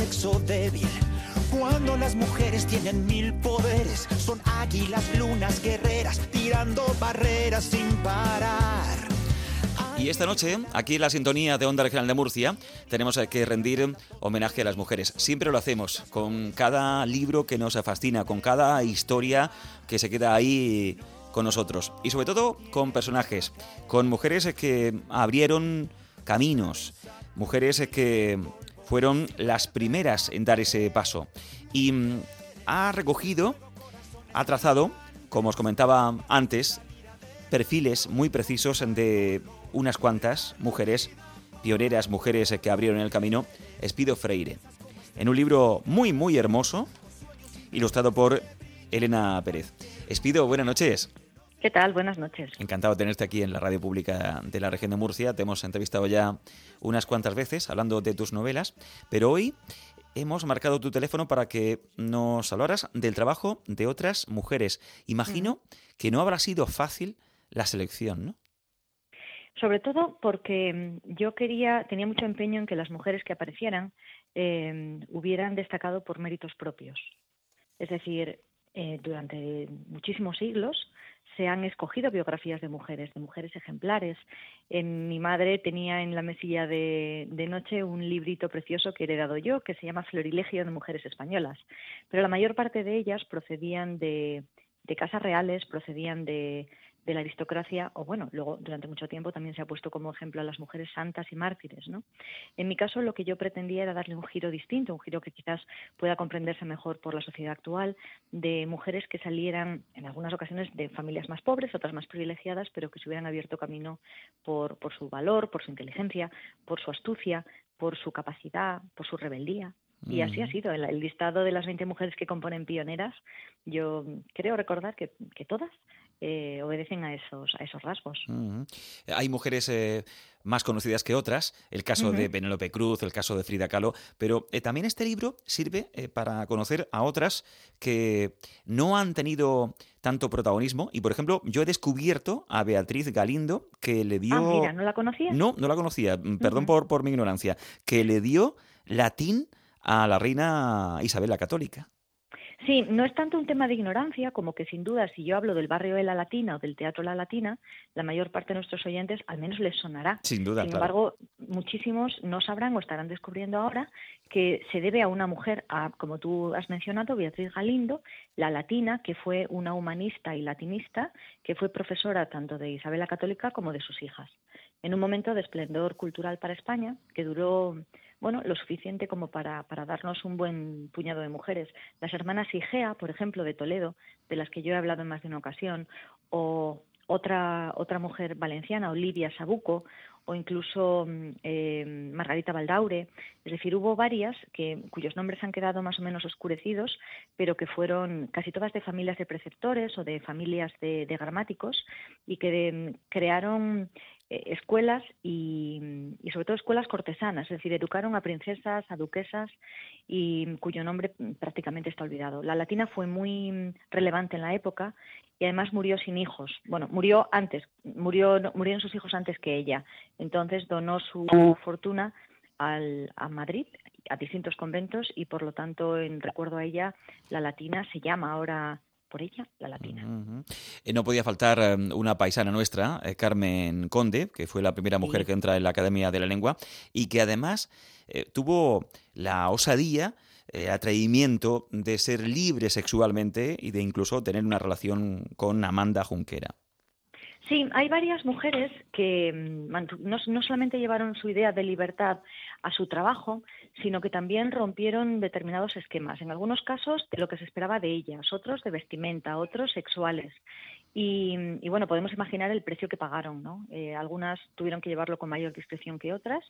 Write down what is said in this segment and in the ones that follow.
sexo débil. Cuando las mujeres tienen mil poderes, son águilas, lunas, guerreras, tirando barreras sin parar. Y esta noche, aquí en la sintonía de Onda Regional de Murcia, tenemos que rendir homenaje a las mujeres. Siempre lo hacemos, con cada libro que nos fascina, con cada historia que se queda ahí con nosotros. Y sobre todo con personajes, con mujeres que abrieron caminos, mujeres que fueron las primeras en dar ese paso. Y mm, ha recogido, ha trazado, como os comentaba antes, perfiles muy precisos de unas cuantas mujeres pioneras, mujeres que abrieron el camino, Espido Freire, en un libro muy, muy hermoso, ilustrado por Elena Pérez. Espido, buenas noches. ¿Qué tal? Buenas noches. Encantado de tenerte aquí en la radio pública de la región de Murcia. Te hemos entrevistado ya unas cuantas veces hablando de tus novelas, pero hoy hemos marcado tu teléfono para que nos hablaras del trabajo de otras mujeres. Imagino que no habrá sido fácil la selección, ¿no? Sobre todo porque mm, yo quería, tenía mucho empeño en que las mujeres que aparecieran eh, hubieran destacado por méritos propios. Es decir, eh, durante muchísimos siglos se han escogido biografías de mujeres, de mujeres ejemplares. En, mi madre tenía en la mesilla de, de, noche un librito precioso que he heredado yo, que se llama Florilegio de Mujeres Españolas. Pero la mayor parte de ellas procedían de, de casas reales, procedían de, de la aristocracia, o bueno, luego durante mucho tiempo también se ha puesto como ejemplo a las mujeres santas y mártires, ¿no? En mi caso lo que yo pretendía era darle un giro distinto, un giro que quizás pueda comprenderse mejor por la sociedad actual, de mujeres que salieran en algunas ocasiones de familias más pobres, otras más privilegiadas, pero que se hubieran abierto camino por, por su valor, por su inteligencia, por su astucia, por su capacidad, por su rebeldía, y así ha sido. El, listado de las 20 mujeres que componen Pioneras, yo creo recordar que, que todas eh, obedecen a esos, a esos rasgos. Hay mujeres eh, más conocidas que otras, el caso de Penélope Cruz, el caso de Frida Kahlo, pero eh, también este libro sirve para conocer a otras que no han tenido tanto protagonismo. Y, por ejemplo, yo he descubierto a Beatriz Galindo, que le dio... Ah, mira, ¿no la conocía? No, no la conocía, mm, perdón por, por mi ignorancia, que le dio latín a la reina Isabel la Católica. Sí, no es tanto un tema de ignorancia como que sin duda si yo hablo del barrio de la Latina o del teatro La Latina, la mayor parte de nuestros oyentes al menos les sonará. Sin duda. Sin embargo, muchísimos no sabrán o estarán descubriendo ahora que se debe a una mujer, a, como tú has mencionado, Beatriz Galindo, la latina, que fue una humanista y latinista, que fue profesora tanto de Isabel la Católica como de sus hijas. En un momento de esplendor cultural para España, que duró bueno, lo suficiente como para, darnos un buen puñado de mujeres. Las hermanas Igea, por ejemplo, de Toledo, de las que yo he hablado en más de una ocasión, o otra, otra mujer valenciana, Olivia Sabuco, o incluso mm, eh, Margarita Baldaure. Es decir, hubo varias que, cuyos nombres han quedado más o menos oscurecidos, pero que fueron casi todas de familias de preceptores o de familias de, gramáticos y que mm, crearon eh, escuelas y, sobre todo escuelas cortesanas, es decir, educaron a princesas, a duquesas y cuyo nombre prácticamente está olvidado. La latina fue muy relevante en la época y además murió sin hijos. Bueno, murió antes, murió, murieron sus hijos antes que ella. Entonces donó su fortuna al, a Madrid, a distintos conventos y por lo tanto en recuerdo a ella la latina se llama ahora por ella la latina. Eh, no podía faltar em, una paisana nuestra, eh, Carmen Conde, que fue la primera mujer que entra en la Academia de la Lengua y que además eh, tuvo la osadía, el atrevimiento de ser libre sexualmente y de incluso tener una relación con Amanda Junquera. Sí, hay varias mujeres que mm, no, no, solamente llevaron su idea de libertad a su trabajo, sino que también rompieron determinados esquemas, en algunos casos de lo que se esperaba de ellas, otros de vestimenta, otros sexuales. Y, bueno, podemos imaginar el precio que pagaron, ¿no? Eh, algunas tuvieron que llevarlo con mayor discreción que otras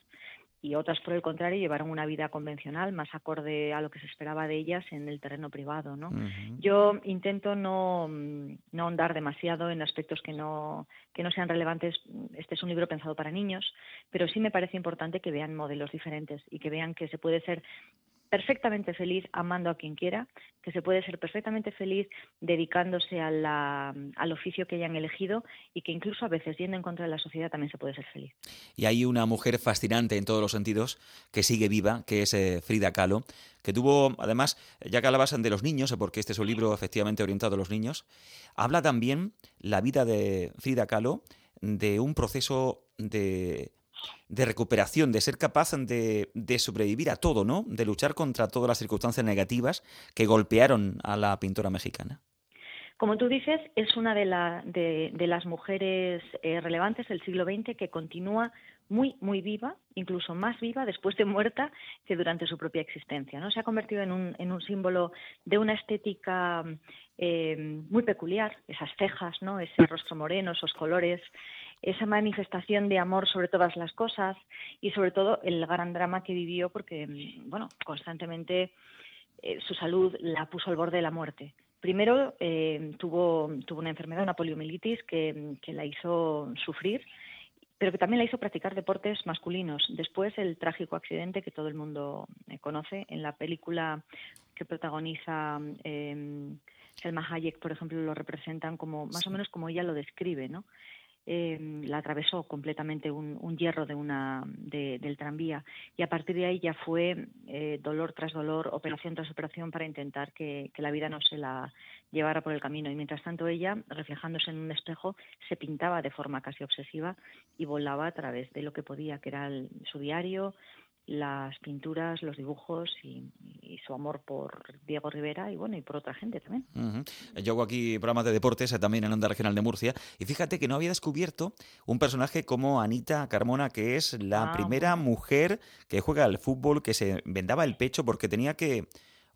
y otras, por el contrario, llevaron una vida convencional, más acorde a lo que se esperaba de ellas en el terreno privado, ¿no? Yo intento no, no ahondar demasiado en aspectos que no, que no sean relevantes. Este es un libro pensado para niños, pero sí me parece importante que vean modelos diferentes y que vean que se puede ser perfectamente feliz amando a quien quiera, que se puede ser perfectamente feliz dedicándose al oficio que hayan elegido y que incluso a veces yendo en contra de la sociedad también se puede ser feliz. Y hay una mujer fascinante en todos los sentidos que sigue viva, que es eh, Frida Kahlo, que tuvo, además, ya que hablabas de los niños, porque este es un libro efectivamente orientado a los niños, habla también la vida de Frida Kahlo de un proceso de de recuperación, de ser capaz de, de, sobrevivir a todo, ¿no? De luchar contra todas las circunstancias negativas que golpearon a la pintora mexicana. Como tú dices, es una de, la, de, las mujeres eh, relevantes del siglo XX que continúa muy, muy viva, incluso más viva después de muerta que durante su propia existencia. ¿no? Se ha convertido en un, en un símbolo de una estética eh, muy peculiar, esas cejas, ¿no? ese rostro moreno, esos colores, esa manifestación de amor sobre todas las cosas y sobre todo el gran drama que vivió porque, mm, bueno, constantemente eh, su salud la puso al borde de la muerte. Primero eh, tuvo, tuvo una enfermedad, una poliomielitis, que, que la hizo sufrir pero que también la hizo practicar deportes masculinos. Después el trágico accidente que todo el mundo eh, conoce en la película que protagoniza eh, Selma Hayek, por ejemplo, lo representan como más o menos como ella lo describe, ¿no? Em, la atravesó completamente un, hierro de una, del tranvía y a partir de ahí ya fue eh, dolor tras dolor, operación tras operación para intentar que, la vida no se la llevara por el camino. Y mientras tanto ella, reflejándose en un espejo, se pintaba de forma casi obsesiva y volaba a través de lo que podía, que era su diario, las pinturas, los dibujos y, su amor por Diego Rivera y bueno, y por otra gente también. Yo hago aquí programas de deportes eh, también en Onda Regional de Murcia y fíjate que no había descubierto un personaje como Anita Carmona, que es la ah, primera mujer que juega al fútbol, que se vendaba el pecho porque tenía que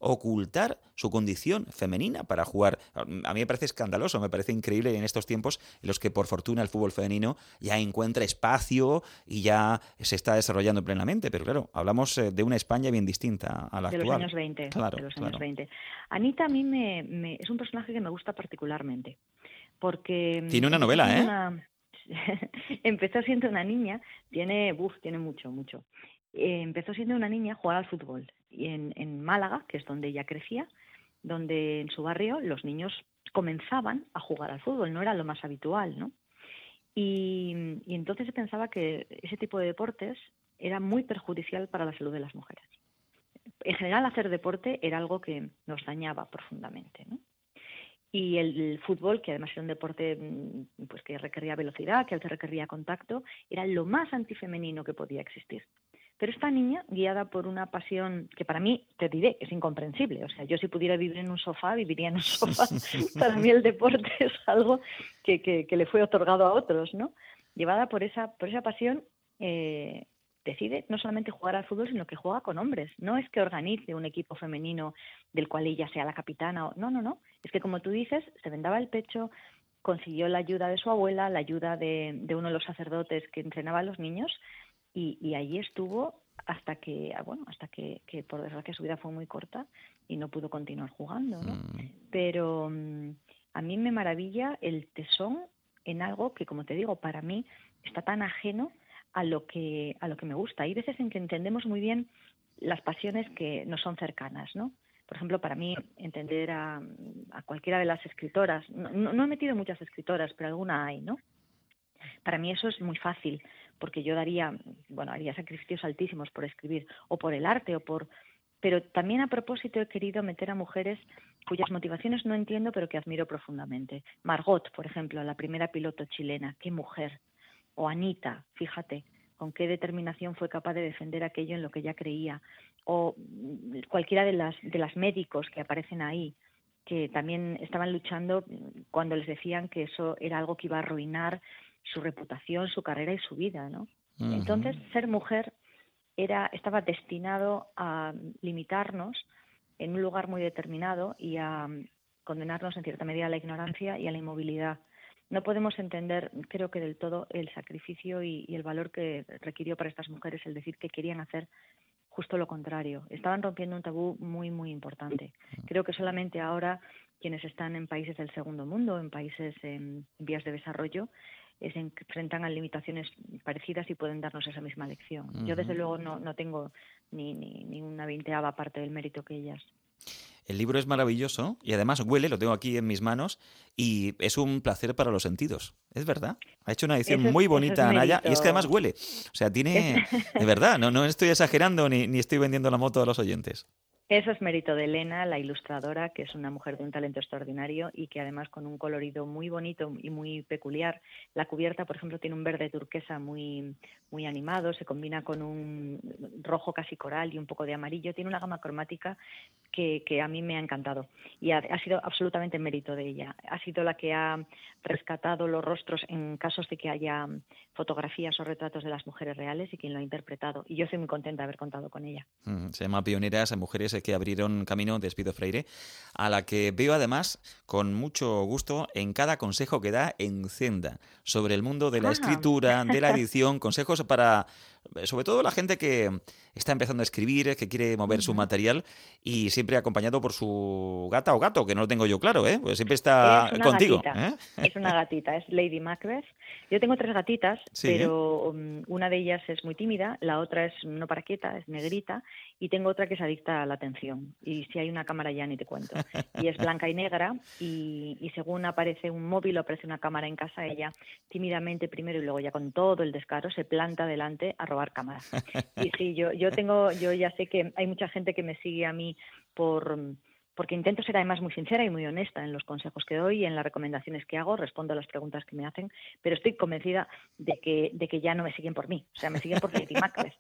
ocultar su condición femenina para jugar. A mí me parece escandaloso, me parece increíble en estos tiempos en los que por fortuna el fútbol femenino ya encuentra espacio y ya se está desarrollando plenamente. Pero claro, hablamos eh, de una España bien distinta a la de actual. Los años 20, de los años 20. Anita a mí me, es un personaje que me gusta particularmente porque... Mm, Tiene una novela, ¿eh? empezó siendo una niña, tiene, uf, tiene mucho, mucho. Eh, empezó siendo una niña a jugar al fútbol en, Málaga, que es donde ella crecía, donde en su barrio los niños comenzaban a jugar al fútbol, no era lo más habitual, ¿no? Y, entonces se pensaba que ese tipo de deportes era muy perjudicial para la salud de las mujeres. En general, hacer deporte era algo que nos dañaba profundamente. Y el, el, fútbol, que además era un deporte mm, pues que requería velocidad, que requería contacto, era lo más antifemenino que podía existir. Pero esta niña, guiada por una pasión que para mí, te diré, es incomprensible. O sea, yo si pudiera vivir en un sofá, viviría en un sofá. para mí el deporte es algo que, que, le fue otorgado a otros, ¿no? Llevada por esa, por esa pasión, eh, decide no solamente jugar al fútbol, sino que juega con hombres. No es que organice un equipo femenino del cual ella sea la capitana. No, no, no. Es que, como tú dices, se vendaba el pecho, consiguió la ayuda de su abuela, la ayuda de, de uno de los sacerdotes que entrenaba a los niños y, y allí estuvo hasta que ah, bueno hasta que, que, por desgracia su vida fue muy corta y no pudo continuar jugando ¿no? Mm. pero mm, a mí me maravilla el tesón en algo que como te digo para mí está tan ajeno a lo que a lo que me gusta hay veces en que entendemos muy bien las pasiones que no son cercanas no por ejemplo, para mí entender a, a cualquiera de las escritoras, no, no, he metido muchas escritoras, pero alguna hay, ¿no? Para mí eso es muy fácil, porque yo daría, bueno, haría sacrificios altísimos por escribir, o por el arte, o por... Pero también a propósito he querido meter a mujeres cuyas motivaciones no entiendo, pero que admiro profundamente. Margot, por ejemplo, la primera piloto chilena, qué mujer. O Anita, fíjate, con qué determinación fue capaz de defender aquello en lo que ella creía. O cualquiera de las, de las médicos que aparecen ahí, que también estaban luchando cuando les decían que eso era algo que iba a arruinar su reputación, su carrera y su vida, ¿no? Entonces, ser mujer era, estaba destinado a limitarnos en un lugar muy determinado y a condenarnos en cierta medida a la ignorancia y a la inmovilidad. No podemos entender, creo que del todo, el sacrificio y, y el valor que requirió para estas mujeres el decir que querían hacer justo lo contrario. Estaban rompiendo un tabú muy, muy importante. Creo que solamente ahora quienes están en países del segundo mundo, en países en vías de desarrollo, se enfrentan a limitaciones parecidas y pueden darnos esa misma lección. Yo desde luego no, no tengo ni, ni, ni una veinteava parte del mérito que ellas. El libro es maravilloso y además huele, lo tengo aquí en mis manos, y es un placer para los sentidos. Es verdad. Ha hecho una edición muy bonita, Anaya, y es que además huele. O sea, tiene. De verdad, no, no estoy exagerando ni, ni estoy vendiendo la moto a los oyentes. Eso es mérito de Elena, la ilustradora, que es una mujer de un talento extraordinario y que además con un colorido muy bonito y muy peculiar. La cubierta, por ejemplo, tiene un verde turquesa muy, muy animado, se combina con un rojo casi coral y un poco de amarillo. Tiene una gama cromática que, que a mí me ha encantado y ha, sido absolutamente mérito de ella. Ha sido la que ha rescatado los rostros en casos de que haya fotografías o retratos de las mujeres reales y quien lo ha interpretado. Y yo soy muy contenta de haber contado con ella. Se llama Pioneras, Mujeres que abrieron camino de Espido Freire, a la que veo además con mucho gusto en cada consejo que da en Zenda sobre el mundo de la escritura, de la edición, consejos para sobre todo la gente que está empezando a escribir, que quiere mover su material y siempre acompañado por su gata o gato, que no lo tengo yo claro, ¿eh? Pues siempre está contigo. ¿eh? Es una gatita, es Lady Macbeth. Yo tengo tres gatitas, pero um, una de ellas es muy tímida, la otra es no para quieta, es negrita, y tengo otra que es adicta a la atención. Y si hay una cámara ya ni te cuento. Y es blanca y negra, y, y según aparece un móvil o aparece una cámara en casa, ella tímidamente primero y luego ya con todo el descaro se planta delante a robar cámaras. Y sí, yo, yo tengo, yo ya sé que hay mucha gente que me sigue a mí por porque intento ser además muy sincera y muy honesta en los consejos que doy y en las recomendaciones que hago, respondo a las preguntas que me hacen, pero estoy convencida de que, de que ya no me siguen por mí, o sea, me siguen por Macbeth.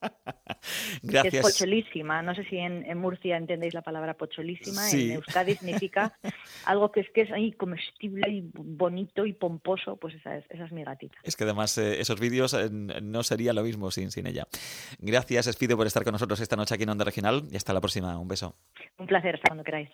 Gracias. Que es pocholísima, no sé si en, en Murcia entendéis la palabra pocholísima, sí. en Euskadi significa algo que es que es ahí comestible y bonito y pomposo, pues esa es, esa es mi gatita. Es que además eh, esos vídeos eh, no sería lo mismo sin, sin ella. Gracias, Espido, por estar con nosotros esta noche aquí en Onda Regional y hasta la próxima. Un beso. Un placer, hasta cuando queráis.